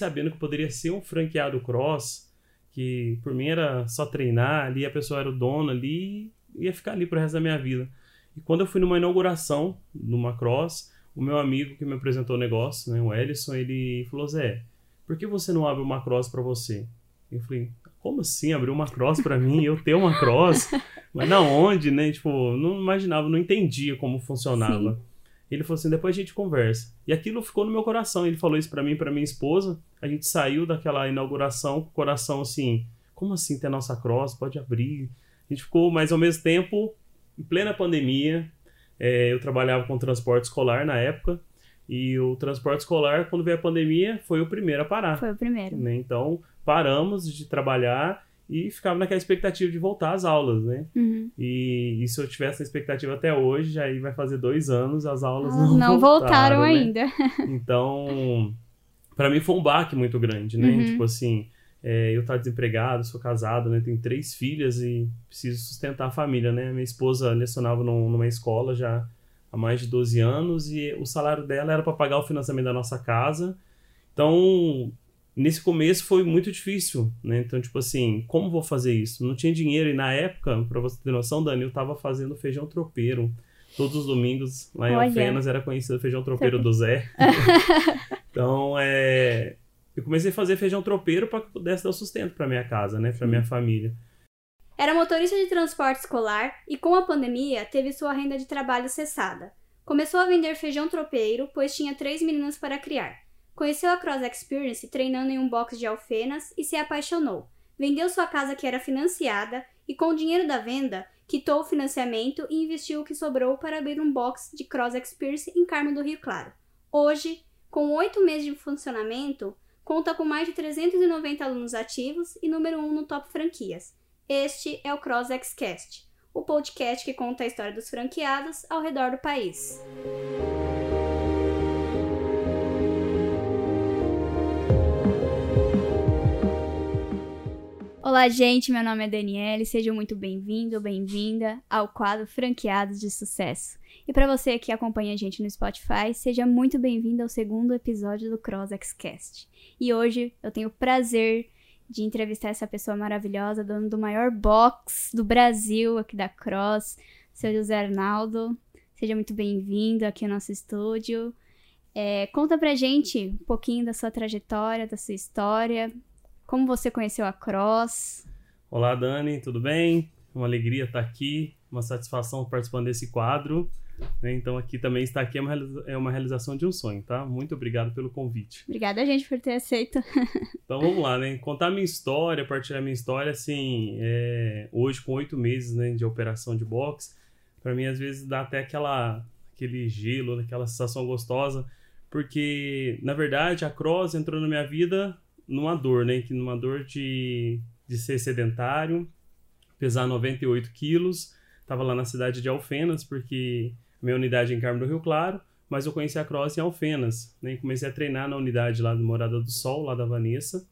sabendo que poderia ser um franqueado cross, que por mim era só treinar ali, a pessoa era o dono ali ia ficar ali pro resto da minha vida. E quando eu fui numa inauguração numa cross, o meu amigo que me apresentou o negócio, né, o Ellison, ele falou: Zé, por que você não abre uma cross para você? Eu falei: como assim abrir uma cross para mim? Eu ter uma cross? Mas na onde, né? Tipo, não imaginava, não entendia como funcionava. Sim. Ele falou assim: depois a gente conversa. E aquilo ficou no meu coração. Ele falou isso para mim, para minha esposa. A gente saiu daquela inauguração com o coração assim: como assim ter nossa cross? Pode abrir. A gente ficou, mas ao mesmo tempo, em plena pandemia, é, eu trabalhava com transporte escolar na época. E o transporte escolar, quando veio a pandemia, foi o primeiro a parar. Foi o primeiro. Né? Então, paramos de trabalhar e ficava naquela expectativa de voltar às aulas, né? Uhum. E, e, se eu tivesse essa expectativa até hoje, já aí vai fazer dois anos, as aulas não, não voltaram, voltaram né? ainda. Então, para mim foi um baque muito grande, né? Uhum. Tipo assim, é, eu estar desempregado, sou casado, né? Tenho três filhas e preciso sustentar a família, né? Minha esposa lecionava num, numa escola já há mais de 12 anos e o salário dela era para pagar o financiamento da nossa casa. Então, nesse começo foi muito difícil, né? Então, tipo assim, como vou fazer isso? Não tinha dinheiro e na época, para você ter noção, Dani, eu tava fazendo feijão tropeiro. Todos os domingos, lá em Olha. Alfenas, era conhecido feijão tropeiro do Zé. então, é... Eu comecei a fazer feijão tropeiro para que pudesse dar sustento para minha casa, né? Para minha família. Era motorista de transporte escolar e com a pandemia teve sua renda de trabalho cessada. Começou a vender feijão tropeiro, pois tinha três meninas para criar. Conheceu a Cross Experience treinando em um box de Alfenas e se apaixonou. Vendeu sua casa que era financiada e com o dinheiro da venda quitou o financiamento e investiu o que sobrou para abrir um box de Cross Experience em Carmo do Rio Claro. Hoje, com oito meses de funcionamento, conta com mais de 390 alunos ativos e número 1 um no top franquias. Este é o Cross Xcast, o podcast que conta a história dos franqueados ao redor do país. Olá, gente. Meu nome é Daniele. Sejam muito bem-vindo ou bem-vinda ao quadro Franqueados de Sucesso. E para você que acompanha a gente no Spotify, seja muito bem-vindo ao segundo episódio do Cross Xcast. E hoje eu tenho o prazer de entrevistar essa pessoa maravilhosa, dono do maior box do Brasil aqui da Cross, seu José Arnaldo. Seja muito bem-vindo aqui ao nosso estúdio. É, conta pra gente um pouquinho da sua trajetória, da sua história, como você conheceu a Cross? Olá, Dani, tudo bem? Uma alegria estar aqui, uma satisfação participando desse quadro. Né? Então, aqui também estar aqui é uma, é uma realização de um sonho, tá? Muito obrigado pelo convite. Obrigada, gente, por ter aceito. então, vamos lá, né? Contar minha história, partilhar minha história, assim, é... hoje com oito meses né, de operação de boxe, para mim, às vezes, dá até aquela, aquele gelo, aquela sensação gostosa, porque, na verdade, a cross entrou na minha vida numa dor, né? Que numa dor de, de ser sedentário, pesar 98 quilos. Tava lá na cidade de Alfenas, porque minha unidade é em Carmo do Rio Claro, mas eu conheci a cross em Alfenas, né? E comecei a treinar na unidade lá do Morada do Sol, lá da Vanessa.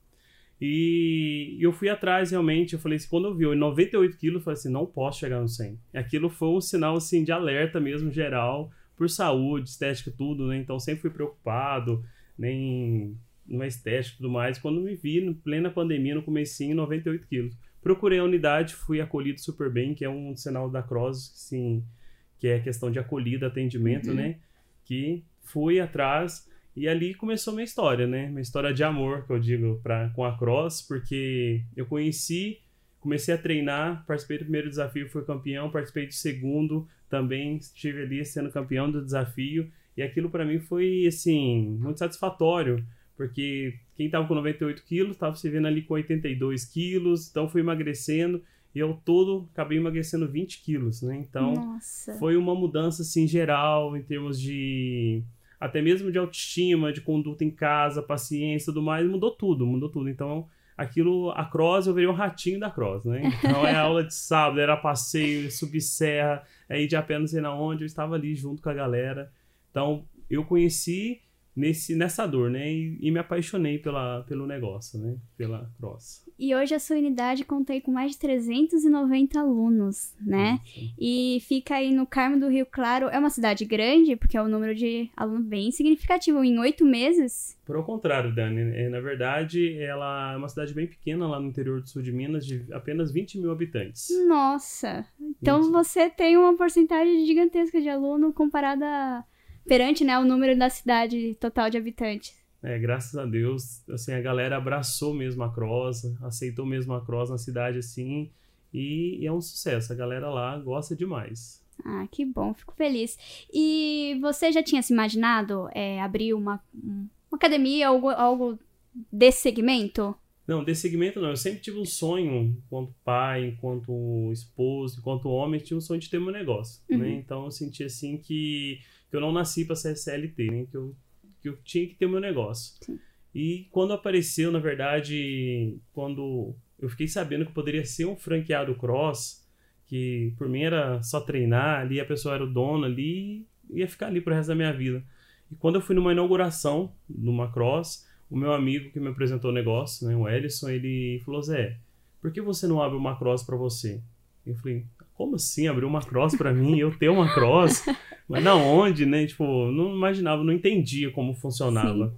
E eu fui atrás realmente, eu falei assim, quando eu vi 98 quilos, eu falei assim, não posso chegar no 100. Aquilo foi um sinal assim de alerta mesmo geral por saúde, estética, tudo, né? Então sempre fui preocupado, nem numa estética e tudo mais. Quando me vi, plena pandemia, no comecinho, 98 quilos. Procurei a unidade, fui acolhido super bem, que é um sinal da Cross, sim, que é questão de acolhida, atendimento, uhum. né? Que fui atrás e ali começou minha história, né? Minha história de amor, que eu digo, pra, com a Cross, porque eu conheci, comecei a treinar, participei do primeiro desafio, fui campeão, participei do segundo, também estive ali sendo campeão do desafio, e aquilo para mim foi, assim, muito satisfatório, porque quem estava com 98 quilos estava se vendo ali com 82 quilos, então fui emagrecendo e eu todo acabei emagrecendo 20 quilos, né? Então Nossa. foi uma mudança assim geral em termos de até mesmo de autoestima, de conduta em casa, paciência, tudo mais, mudou tudo, mudou tudo. Então aquilo, a cross, eu virei um ratinho da cross, né? Então é aula de sábado, era passeio, subir serra, aí de apenas sei na onde, eu estava ali junto com a galera. Então eu conheci nesse, nessa dor, né? E, e, me apaixonei pela, pelo negócio, né? Pela cross. E hoje a sua unidade contei com mais de 390 alunos, né? Sim. E fica aí no Carmo do Rio Claro. É uma cidade grande, porque é um número de alunos bem significativo. Em oito meses? Por contrário, Dani. É, na verdade, ela é uma cidade bem pequena lá no interior do sul de Minas, de apenas 20 mil habitantes. Nossa! Então 20. você tem uma porcentagem gigantesca de aluno comparada perante né, o número da cidade total de habitantes. É, graças a Deus, assim, a galera abraçou mesmo a cross, aceitou mesmo a cross na cidade, assim, e, e é um sucesso. A galera lá gosta demais. Ah, que bom, fico feliz. E você já tinha se imaginado é, abrir uma, uma academia, algo, algo desse segmento? Não, desse segmento não. Eu sempre tive um sonho, enquanto pai, enquanto esposo, enquanto homem, tinha um sonho de ter meu negócio, né? uhum. né? Então eu senti assim que, que eu não nasci para ser CLT, né? Que eu que eu tinha que ter o meu negócio. Sim. E quando apareceu, na verdade, quando eu fiquei sabendo que poderia ser um franqueado cross, que por mim era só treinar ali, a pessoa era o dono ali, ia ficar ali pro resto da minha vida. E quando eu fui numa inauguração numa cross, o meu amigo que me apresentou o negócio, né, o Ellison, ele falou: Zé, por que você não abre uma cross para você? Eu falei: como assim abrir uma cross para mim? Eu ter uma cross? Mas na onde, né? Tipo, não imaginava, não entendia como funcionava. Sim.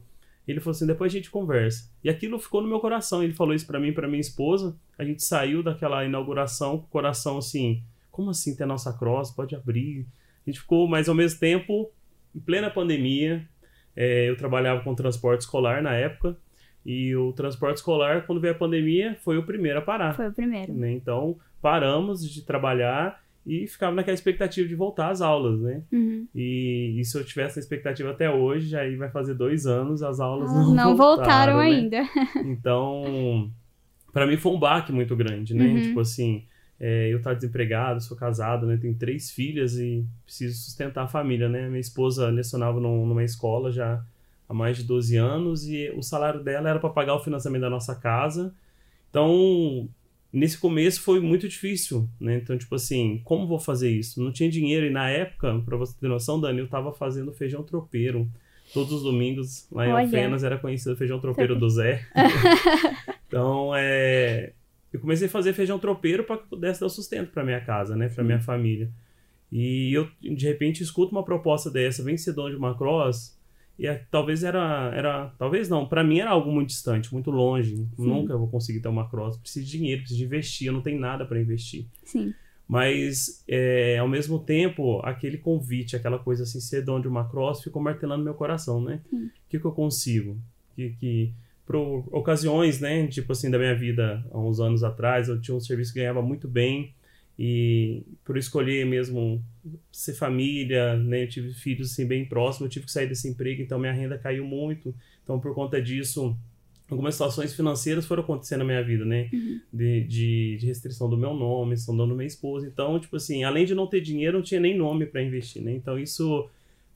Ele falou assim: depois a gente conversa. E aquilo ficou no meu coração. Ele falou isso para mim, para minha esposa. A gente saiu daquela inauguração com o coração assim: como assim ter a nossa cross? Pode abrir. A gente ficou, mas ao mesmo tempo, em plena pandemia, é, eu trabalhava com transporte escolar na época. E o transporte escolar, quando veio a pandemia, foi o primeiro a parar. Foi o primeiro. Né? Então, paramos de trabalhar e ficava naquela expectativa de voltar às aulas, né? Uhum. E, e, se eu tivesse a expectativa até hoje, já aí vai fazer dois anos, as aulas não, não voltaram, voltaram né? ainda. Então, para mim foi um baque muito grande, né? Uhum. Tipo assim, é, eu estar desempregado, sou casado, né? Tenho três filhas e preciso sustentar a família, né? Minha esposa lecionava numa escola já há mais de 12 anos e o salário dela era para pagar o financiamento da nossa casa. Então, nesse começo foi muito difícil, né? Então, tipo assim, como vou fazer isso? Não tinha dinheiro e na época, para você ter noção, Dani, eu tava fazendo feijão tropeiro. Todos os domingos lá em Olha. Alfenas era conhecido feijão tropeiro do Zé. então, é, eu comecei a fazer feijão tropeiro para que pudesse dar sustento para minha casa, né, para minha família. E eu de repente escuto uma proposta dessa, vencedor de uma cross, e é, talvez era, era. Talvez não, para mim era algo muito distante, muito longe. Sim. Nunca vou conseguir ter uma cross. Preciso de dinheiro, preciso de investir, eu não tenho nada para investir. Sim. Mas, é, ao mesmo tempo, aquele convite, aquela coisa assim, ser dono de uma cross, ficou martelando meu coração, né? O que, que eu consigo? Que, que, por ocasiões, né? Tipo assim, da minha vida, há uns anos atrás, eu tinha um serviço que ganhava muito bem e por escolher mesmo ser família, né? Eu tive filhos assim bem próximos, eu tive que sair desse emprego, então minha renda caiu muito. Então por conta disso, algumas situações financeiras foram acontecendo na minha vida, né? Uhum. De, de, de, restrição do meu nome, restrição do nome da minha esposa. Então, tipo assim, além de não ter dinheiro, não tinha nem nome para investir, né? Então isso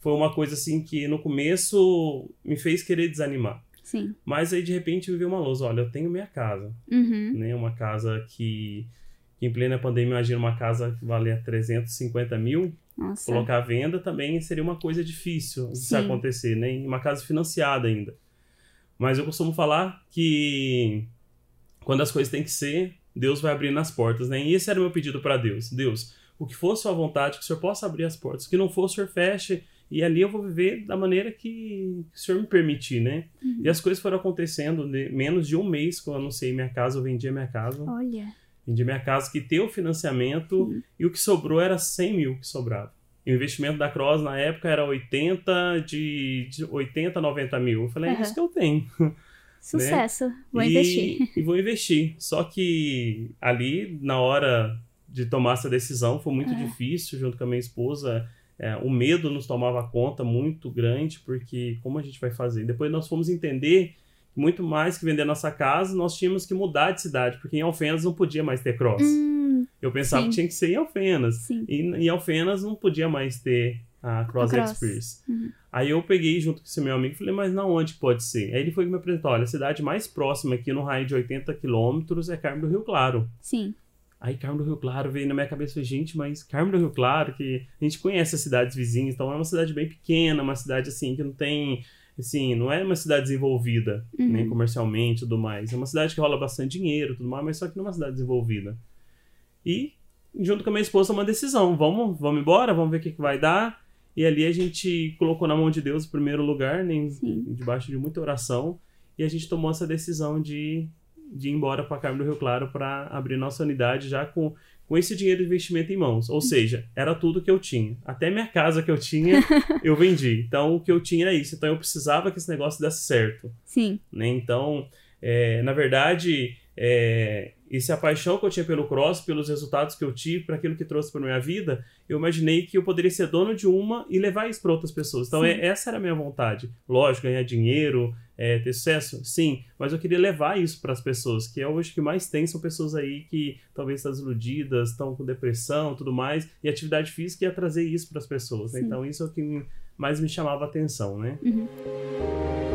foi uma coisa assim que no começo me fez querer desanimar. Sim. Mas aí de repente me veio uma luz, olha, eu tenho minha casa, uhum. né? Uma casa que em plena pandemia, imagina uma casa que valia 350 mil, Nossa. colocar à venda também seria uma coisa difícil de se acontecer, né? Em uma casa financiada ainda. Mas eu costumo falar que quando as coisas têm que ser, Deus vai abrindo as portas, né? E esse era o meu pedido para Deus. Deus, o que for sua vontade, que o Senhor possa abrir as portas. O que não for, o Senhor feche. E ali eu vou viver da maneira que o Senhor me permitir, né? Uhum. E as coisas foram acontecendo de menos de um mês que eu anunciei minha casa, eu vendi a minha casa. Olha. Vendi minha casa que tem o financiamento uhum. e o que sobrou era 100 mil que sobrava. E o investimento da Cross na época era 80, de, de 80, 90 mil. Eu falei, é isso que eu tenho. Sucesso, né? vou e, investir. E vou investir. Só que ali, na hora de tomar essa decisão, foi muito é. difícil, junto com a minha esposa. É, o medo nos tomava conta muito grande, porque como a gente vai fazer? Depois nós fomos entender muito mais que vender nossa casa, nós tínhamos que mudar de cidade, porque em Alfenas não podia mais ter cross. Hum, eu pensava sim. que tinha que ser em Alfenas. Sim. E em Alfenas não podia mais ter a Cross, cross. Experience. Uhum. Aí eu peguei junto com esse meu amigo e falei, mas na onde pode ser? Aí ele foi que me apresentou, olha, a cidade mais próxima aqui no raio de 80 quilômetros é Carmo do Rio Claro. Sim. Aí Carmo do Rio Claro veio na minha cabeça, gente, mas Carmo do Rio Claro, que a gente conhece as cidades vizinhas, então é uma cidade bem pequena, uma cidade assim que não tem assim, não é uma cidade desenvolvida, Uhum. nem comercialmente e tudo mais. É uma cidade que rola bastante dinheiro tudo mais, mas só que não é uma cidade desenvolvida. E, junto com a minha esposa, uma decisão. Vamos, vamos embora, vamos ver o que, que vai dar. E ali a gente colocou na mão de Deus o primeiro lugar, Sim. debaixo de muita oração. E a gente tomou essa decisão de, de ir embora para Carmo do Rio Claro para abrir nossa unidade já com, com esse dinheiro de investimento em mãos. Ou seja, era tudo que eu tinha. Até minha casa que eu tinha, eu vendi. Então, o que eu tinha era isso. Então, eu precisava que esse negócio desse certo. Sim. Né? Então, é, na verdade, é, essa paixão que eu tinha pelo cross, pelos resultados que eu tive, para aquilo que trouxe para minha vida, eu imaginei que eu poderia ser dono de uma e levar isso para outras pessoas. Então, é, essa era a minha vontade. Lógico, ganhar dinheiro, é, ter sucesso, sim, mas eu queria levar isso para as pessoas, que é hoje que mais tem são pessoas aí que talvez estão desiludidas, estão com depressão, tudo mais, e atividade física ia trazer isso para as pessoas. né? Então, isso é o que mais me chamava a atenção, né? Uhum.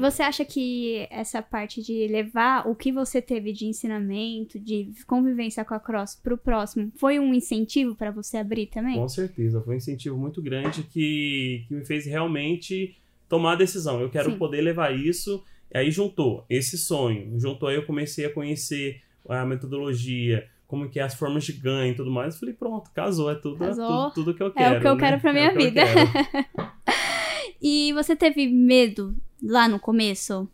E você acha que essa parte de levar o que você teve de ensinamento, de convivência com a Cross pro próximo, foi um incentivo para você abrir também? Com certeza, foi um incentivo muito grande que, que me fez realmente tomar a decisão. Eu quero Sim. poder levar isso. Aí juntou esse sonho, juntou aí eu comecei a conhecer a metodologia, como que é as formas de ganho e tudo mais. Eu falei, pronto, casou, é tudo, Casou. tudo, tudo que eu É o quero. que eu né? quero pra É minha o que eu vida. E você teve medo lá no começo?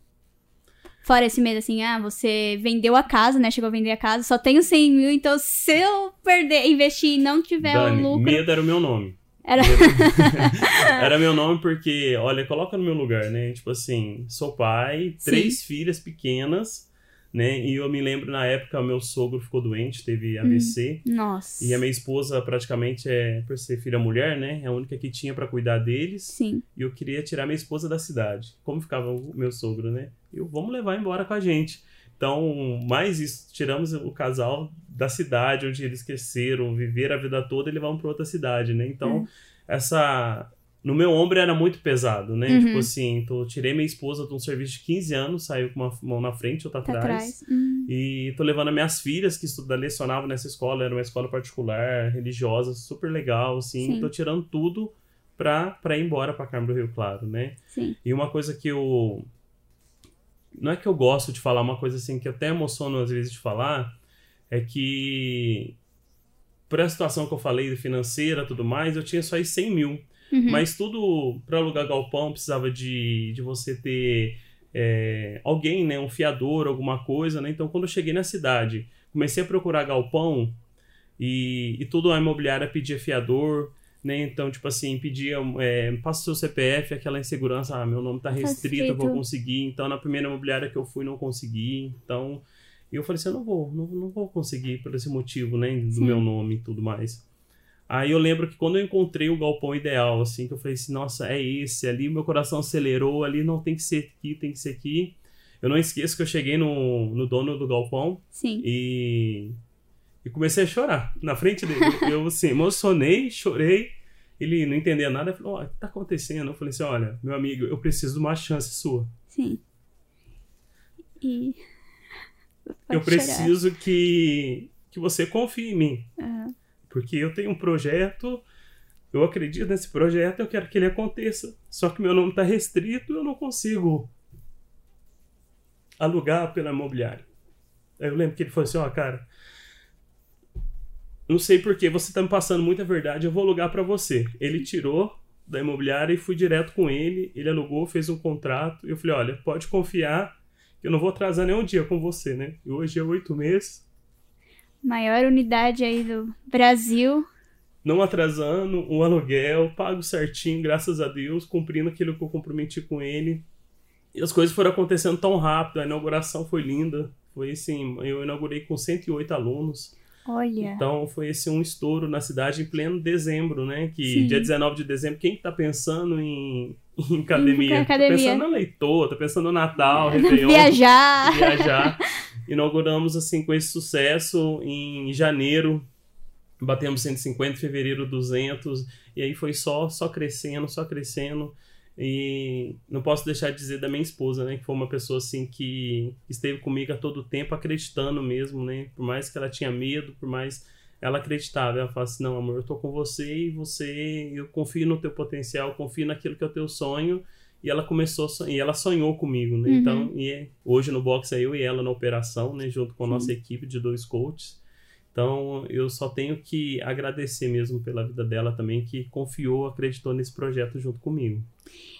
Fora esse medo, assim, ah, você vendeu a casa, né? Chegou a vender a casa, só tenho 100 mil, então se eu perder, investir e não tiver Dani, o lucro. medo era o meu nome. Era- era meu nome porque, olha, coloca no meu lugar, né? Tipo assim, sou pai, Sim. três filhas pequenas, né? E eu me lembro na época, meu sogro ficou doente, teve AVC. Nossa. E a minha esposa praticamente é, por ser filha mulher, né? É a única que tinha pra cuidar deles. Sim. E eu queria tirar minha esposa da cidade. Como ficava o meu sogro, né? Eu, vamos levar embora com a gente. Então, mais isso, tiramos o casal da cidade onde eles cresceram, viveram a vida toda e levamos para outra cidade, né? Então, essa no meu ombro era muito pesado, né? Uhum. Tipo assim, então, eu tirei minha esposa de um serviço de 15 anos, saiu com uma mão na frente, outra Tá atrás. atrás. Hum, E tô levando as minhas filhas que estudavam, lecionavam nessa escola, era uma escola particular, religiosa, super legal, assim. Sim. Tô tirando tudo pra, pra ir embora pra Carmo do Rio Claro, né? sim. E uma coisa que eu. Não é que eu gosto de falar, uma coisa assim que eu até emociono às vezes de falar, é que. Por a situação que eu falei financeira e tudo mais, eu tinha só aí 100 mil. Uhum. Mas tudo para alugar galpão precisava de, de você ter é, alguém, né? Um fiador, alguma coisa, né? Então quando eu cheguei na cidade, comecei a procurar galpão e, e tudo a imobiliária pedia fiador, né? Então, tipo assim, pedia, é, passa o seu CPF, aquela insegurança, ah, meu nome tá restrito, eu vou conseguir. Então, na primeira imobiliária que eu fui, não consegui. Então, eu falei assim, eu não vou, não, não vou conseguir por esse motivo, né? Do Sim. meu nome e tudo mais. Aí eu lembro que quando eu encontrei o galpão ideal, assim, que eu falei assim, nossa, é esse ali, meu coração acelerou, ali não tem que ser aqui, tem que ser aqui. Eu não esqueço que eu cheguei no, no dono do galpão Sim. e, e comecei a chorar na frente dele. Eu, assim, emocionei, chorei. Ele não entendia nada, falou, ó, o que tá acontecendo? Eu falei assim, olha, meu amigo, eu preciso de uma chance sua. Sim. E. eu chorar. preciso que, que você confie em mim. Aham. Porque eu tenho um projeto, eu acredito nesse projeto, eu quero que ele aconteça. Só que meu nome está restrito, eu não consigo alugar pela imobiliária. Aí eu lembro que ele falou assim, ó, cara, não sei porquê, você tá me passando muita verdade, eu vou alugar para você. Ele tirou da imobiliária e fui direto com ele, ele alugou, fez um contrato, e eu falei, olha, pode confiar que eu não vou atrasar nenhum dia com você, né? E hoje é oito meses, Maior unidade aí do Brasil. não atrasando o aluguel, pago certinho, graças a Deus, cumprindo aquilo que eu comprometi com ele. E as coisas foram acontecendo tão rápido, a inauguração foi linda. Foi assim, eu inaugurei com 108 alunos. Olha. Então foi esse um estouro na cidade em pleno dezembro, né? Que Sim. dia 19 de dezembro, quem que tá pensando em, em academia? Em academia. Tá pensando na Leitor, tá pensando no Natal, Réveillon Viajar. viajar. Inauguramos assim com esse sucesso em janeiro. Batemos 150, em fevereiro 200 e aí foi só só crescendo, só crescendo. E não posso deixar de dizer da minha esposa, né, que foi uma pessoa assim que esteve comigo a todo tempo acreditando mesmo, né? Por mais que ela tinha medo, por mais ela acreditava, ela falava assim, não, amor, eu tô com você e você, eu confio no teu potencial, confio naquilo que é o teu sonho, e ela começou, e ela sonhou comigo, né, uhum. então, e é, hoje no box é eu e ela na operação, né, junto com a nossa equipe de dois coaches, então, eu só tenho que agradecer mesmo pela vida dela também, que confiou, acreditou nesse projeto junto comigo.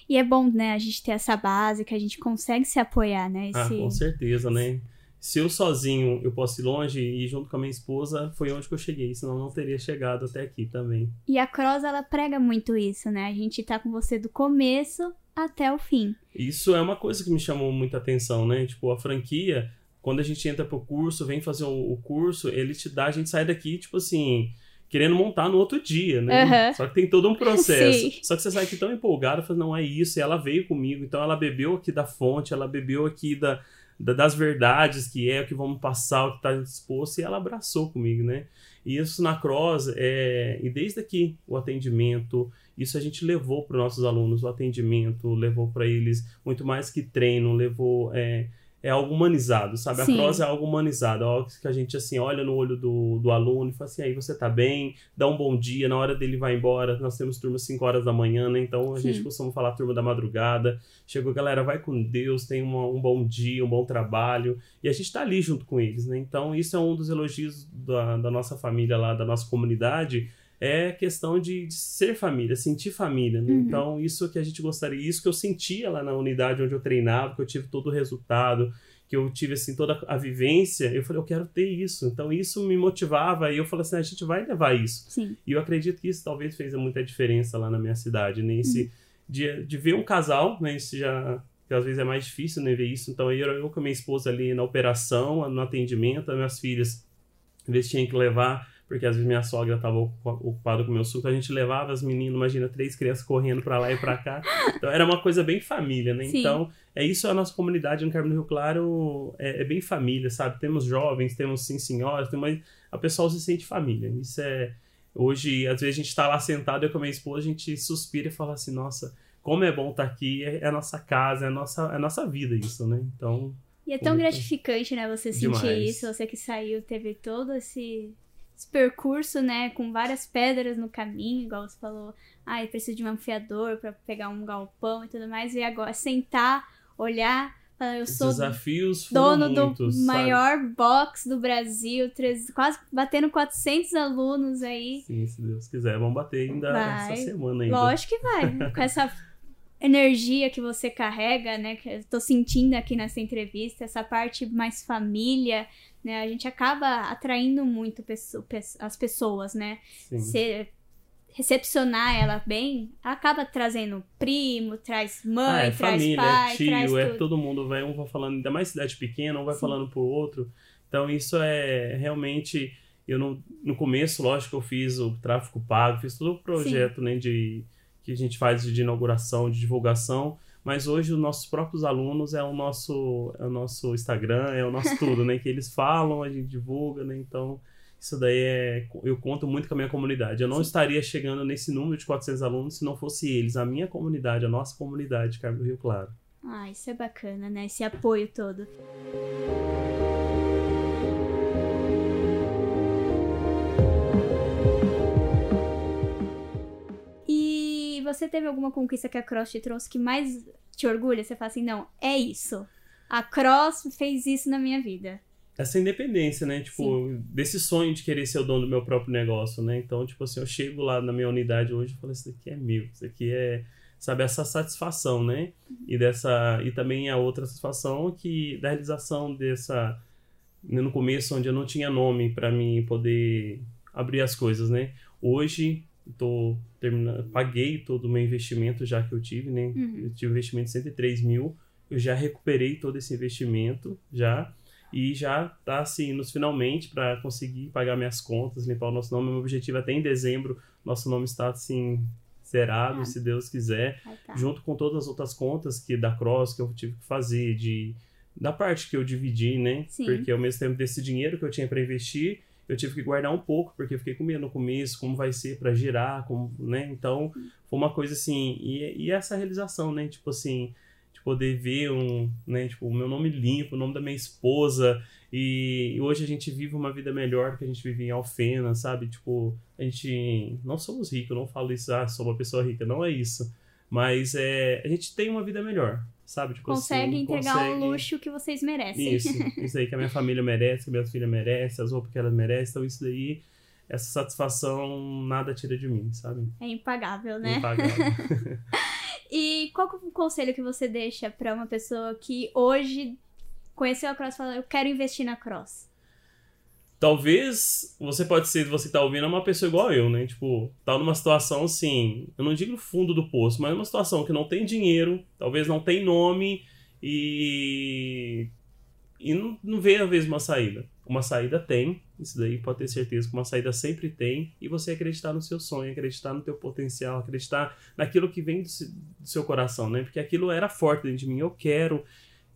E é bom, né, a gente ter essa base, que a gente consegue se apoiar, né? Ah, Esse... Ah, com certeza, né? Se eu sozinho eu posso ir longe e junto com a minha esposa, foi onde que eu cheguei, senão não teria chegado até aqui também. E a Cross, ela prega muito isso, né? A gente tá com você do começo até o fim. Isso é uma coisa que me chamou muita atenção, né? Tipo, a franquia, quando a gente entra pro curso, vem fazer o, curso, ele te dá, a gente sai daqui, tipo assim, querendo montar no outro dia, né? Uhum. Só que tem todo um processo. Sim. Só que você sai aqui tão empolgado, fala, não é isso, e ela veio comigo, então ela bebeu aqui da fonte, ela bebeu aqui da, da das verdades que é, o que vamos passar, o que está disposto, e ela abraçou comigo, né? E isso na Cross, é, e desde aqui, o atendimento, isso a gente levou para os nossos alunos, o atendimento, levou para eles muito mais que treino, levou... É, é algo humanizado, sabe? Sim. A prosa é algo humanizado, é algo que a gente, assim, olha no olho do, do aluno e fala assim, aí você tá bem, dá um bom dia, na hora dele vai embora, nós temos turma 5 horas da manhã, né? Então a Sim. gente costuma falar turma da madrugada, chegou, galera, vai com Deus, tem uma, um bom dia, um bom trabalho, e a gente tá ali junto com eles, né? Então isso é um dos elogios da, da nossa família lá, da nossa comunidade, é questão de, de, ser família, sentir família. Né? Uhum. Então, isso que a gente gostaria, isso que eu sentia lá na unidade onde eu treinava, que eu tive todo o resultado, que eu tive assim toda a vivência, eu falei, eu quero ter isso. Então, isso me motivava e eu falei assim, a gente vai levar isso. Sim. E eu acredito que isso talvez fez muita diferença lá na minha cidade, né? Esse, uhum. de, de ver um casal, né? Isso já que às vezes é mais difícil né, ver isso. Então, eu, eu com a minha esposa ali na operação, no atendimento, as minhas filhas, às vezes tinha que levar porque às vezes minha sogra estava ocupada com o meu suco, a gente levava as meninas, imagina, três crianças correndo para lá e para cá. Então era uma coisa bem família, né? Sim. Então, é isso a nossa comunidade no Carmo do Rio Claro, é, é, bem família, sabe? Temos jovens, temos sim senhoras, uma, a pessoa se sente família. Isso é. Hoje, às vezes a gente está lá sentado, eu com a minha esposa, a gente suspira e fala assim, nossa, como é bom estar tá aqui, é, é, a nossa casa, é a nossa, é a nossa vida isso, né? Então. E é tão gratificante, né, você sentir demais. isso, você que saiu, teve todo esse esse percurso, né, com várias pedras no caminho, igual você falou, ah, eu preciso de um afiador para pegar um galpão e tudo mais, e agora sentar, olhar, falar, eu sou desafios dono muitos, do maior box do Brasil, quase batendo 400 alunos aí. Sim, se Deus quiser, vamos bater ainda vai. essa semana ainda. Lógico que vai, com essa energia que você carrega, né, que eu tô sentindo aqui nessa entrevista, essa parte mais família, né? A gente acaba atraindo muito as pessoas, né? Se, recepcionar ela bem, acaba trazendo primo, traz mãe, ah, é traz família, pai, tio, traz é todo mundo vai um vai falando, ainda mais cidade pequena, um vai Sim. falando pro outro. Então isso é realmente eu no, no começo, lógico, eu fiz o tráfico pago, fiz todo o projeto, né, de que a gente faz de inauguração, de divulgação, mas hoje os nossos próprios alunos é o nosso, é o nosso Instagram, é o nosso tudo, né? Que eles falam, a gente divulga, né? Então, isso daí é. Eu conto muito com a minha comunidade. Eu não Sim. estaria chegando nesse número de 400 alunos se não fosse eles, a minha comunidade, a nossa comunidade, Carmo do Rio Claro. Ah, isso é bacana, né? Esse apoio todo. Você teve alguma conquista que a Cross te trouxe que mais te orgulha? Você fala assim, não, é isso. A Cross fez isso na minha vida. Essa independência, né? Tipo, Sim. desse sonho de querer ser o dono do meu próprio negócio, né? Então, tipo assim, eu chego lá na minha unidade hoje e falo, isso aqui é meu, isso aqui é, sabe, essa satisfação, né? E dessa, e também a outra satisfação que da realização dessa, né, no começo onde eu não tinha nome para mim poder abrir as coisas, né? Hoje tô terminando, paguei todo o meu investimento já que eu tive, né? Uhum. Eu tive um investimento de 103 mil, eu já recuperei todo esse investimento já e já tá assim nos finalmente para conseguir pagar minhas contas, limpar o nosso nome. Meu objetivo é até em dezembro, nosso nome está assim zerado, ah. se Deus quiser, tá. junto com todas as outras contas que da Cross que eu tive que fazer de da parte que eu dividi, né? Sim. Porque ao mesmo tempo desse dinheiro que eu tinha para investir, eu tive que guardar um pouco, porque eu fiquei com medo no começo, como vai ser para girar, como, né? Então, foi uma coisa assim, e, e essa realização, né? Tipo assim, tipo, poder ver um, né, tipo, o meu nome limpo, o nome da minha esposa. E hoje a gente vive uma vida melhor do que a gente vive em Alfena, sabe? Tipo, a gente não somos ricos, eu não falo isso, ah, sou uma pessoa rica, não é isso. Mas é, a gente tem uma vida melhor, sabe? Tipo, consegue assim, entregar consegue... o luxo que vocês merecem. Isso, isso aí que a minha família merece, que a minha filha merece, as roupas que ela merece, então isso daí essa satisfação nada tira de mim, sabe? É impagável, né? É impagável. e qual é o conselho que você deixa para uma pessoa que hoje conheceu a Cross e falou, eu quero investir na Cross? Talvez você pode ser, você tá ouvindo, é uma pessoa igual eu, né? Tipo, tá numa situação assim, eu não digo no fundo do poço, mas uma situação que não tem dinheiro, talvez não tem nome e e não, não vê às vezes uma saída. Uma saída tem, isso daí pode ter certeza que uma saída sempre tem, e você acreditar no seu sonho, acreditar no teu potencial, acreditar naquilo que vem do seu coração, né? Porque aquilo era forte dentro de mim, eu quero,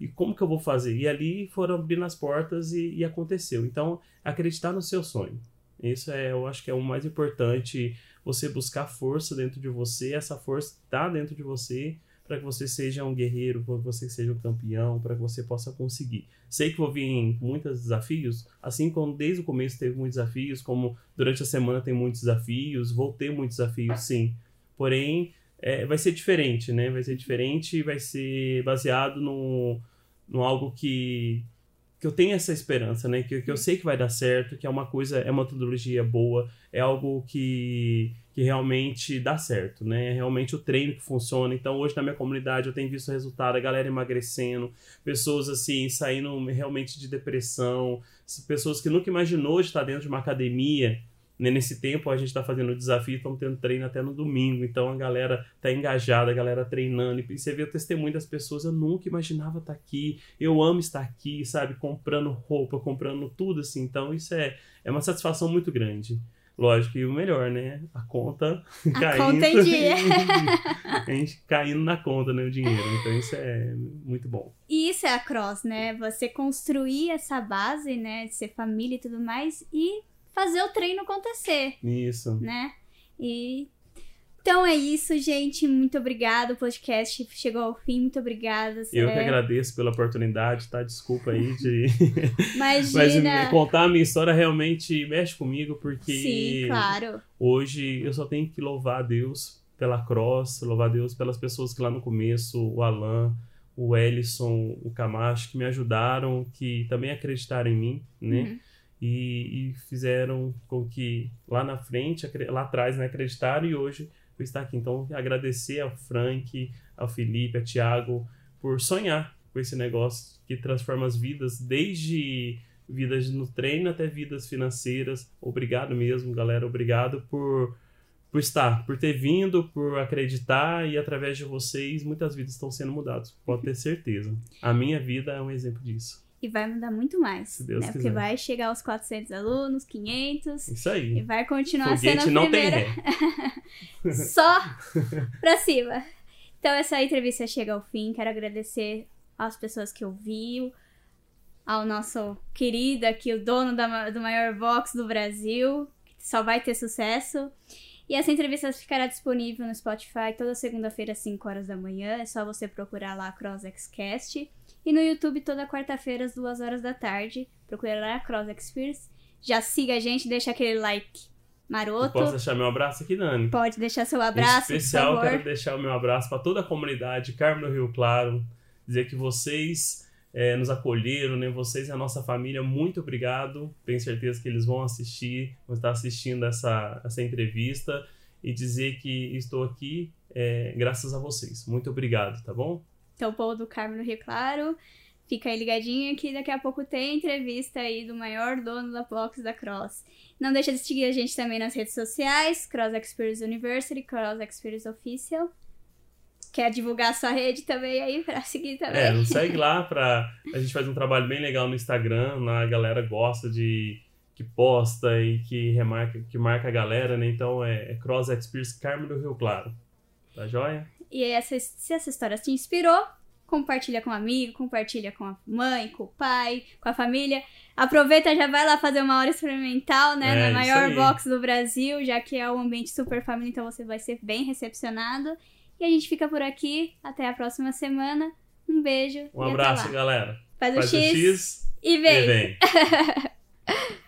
e como que eu vou fazer? E ali foram abrindo as portas e, e aconteceu. Então, acreditar no seu sonho. Isso é, eu acho que é o mais importante, você buscar força dentro de você, essa força está dentro de você, para que você seja um guerreiro, para que você seja um campeão, para que você possa conseguir. Sei que vou vir muitos desafios, assim como desde o começo teve muitos desafios, como durante a semana tem muitos desafios, vou ter muitos desafios, sim. Porém, é, vai ser diferente, né? Vai ser diferente vai ser baseado no, no algo que, que eu tenho essa esperança, né? Que, que eu sei que vai dar certo, que é uma coisa, é uma metodologia boa, é algo que que realmente dá certo, né? É realmente o treino que funciona. Então, hoje na minha comunidade eu tenho visto o resultado, a galera emagrecendo, pessoas assim saindo realmente de depressão, pessoas que nunca imaginou de estar dentro de uma academia. Nesse tempo a gente está fazendo o desafio, estamos tendo treino até no domingo, então a galera está engajada, a galera treinando, e você vê o testemunho das pessoas, eu nunca imaginava estar aqui, eu amo estar aqui, sabe, comprando roupa, comprando tudo assim, então isso é, é uma satisfação muito grande. Lógico, e o melhor, né? A conta a caindo. Conta em dia. a gente caindo na conta, né? O dinheiro. Então isso é muito bom. E isso é a cross, né? Você construir essa base, né? De ser família e tudo mais e fazer o treino acontecer. Isso. Né? E então é isso, gente. Muito obrigado. O podcast chegou ao fim. Muito obrigada. Eu que agradeço pela oportunidade, tá? Desculpa aí de. Imagina. Mas contar a minha história realmente mexe comigo, porque. Sim, claro. Hoje eu só tenho que louvar a Deus pela cross, louvar a Deus pelas pessoas que lá no começo, o Alan, o Ellison, o Camacho, que me ajudaram, que também acreditaram em mim, né? Uhum. E, e, fizeram com que lá na frente, lá atrás, né, acreditaram e hoje por estar aqui. Então, agradecer ao Frank, ao Felipe, ao Thiago, por sonhar com esse negócio que transforma as vidas, desde vidas no treino até vidas financeiras. Obrigado mesmo, galera. Obrigado por, por estar, por ter vindo, por acreditar e através de vocês muitas vidas estão sendo mudadas. Pode ter certeza. A minha vida é um exemplo disso. E vai mudar muito mais. Se Deus né? quiser. Porque vai chegar aos 400 alunos, 500. Isso aí. E vai continuar Foguete sendo a não primeira. Só pra cima. Então essa entrevista chega ao fim. Quero agradecer às pessoas que ouviu, ao nosso querido aqui, o dono da, do maior box do Brasil, que só vai ter sucesso. E essa entrevista ficará disponível no Spotify toda segunda-feira às 5 horas da manhã. É só você procurar lá CrossXCast. E no YouTube toda quarta-feira às 2 horas da tarde. Procura lá Cross Experience. Já siga a gente, deixa aquele like maroto. Eu posso deixar meu abraço aqui, Dani? Pode deixar seu abraço, em especial, quero deixar o meu abraço para toda a comunidade Carmo do Rio Claro. Dizer que vocês é, nos acolheram, né? Vocês e a nossa família, muito obrigado. Tenho certeza que eles vão assistir, vão estar assistindo essa, essa entrevista e dizer que estou aqui é, graças a vocês. Muito obrigado, tá bom? Então, povo do Carmo do Rio Claro, fica aí ligadinho que daqui a pouco tem entrevista aí do maior dono da box da Cross. Não deixa de seguir a gente também nas redes sociais, Cross Experience University, Cross Experience Official. Quer divulgar a sua rede também aí pra seguir também? É, nos segue lá pra. A gente faz um trabalho bem legal no Instagram, a galera gosta de. que posta e que remarca, que marca a galera, né? Então é, é Cross Experience Carmo do Rio Claro. Tá joia? E essa, se essa história te inspirou, compartilha com um amigo, compartilha com a mãe, com o pai, com a família. Aproveita, já vai lá fazer uma hora experimental, né? É, na maior box do Brasil, já que é um ambiente super família, então você vai ser bem recepcionado. E a gente fica por aqui. Até a próxima semana. Um beijo. Um abraço, galera. Faz, Faz o X, o X e vem. e vem.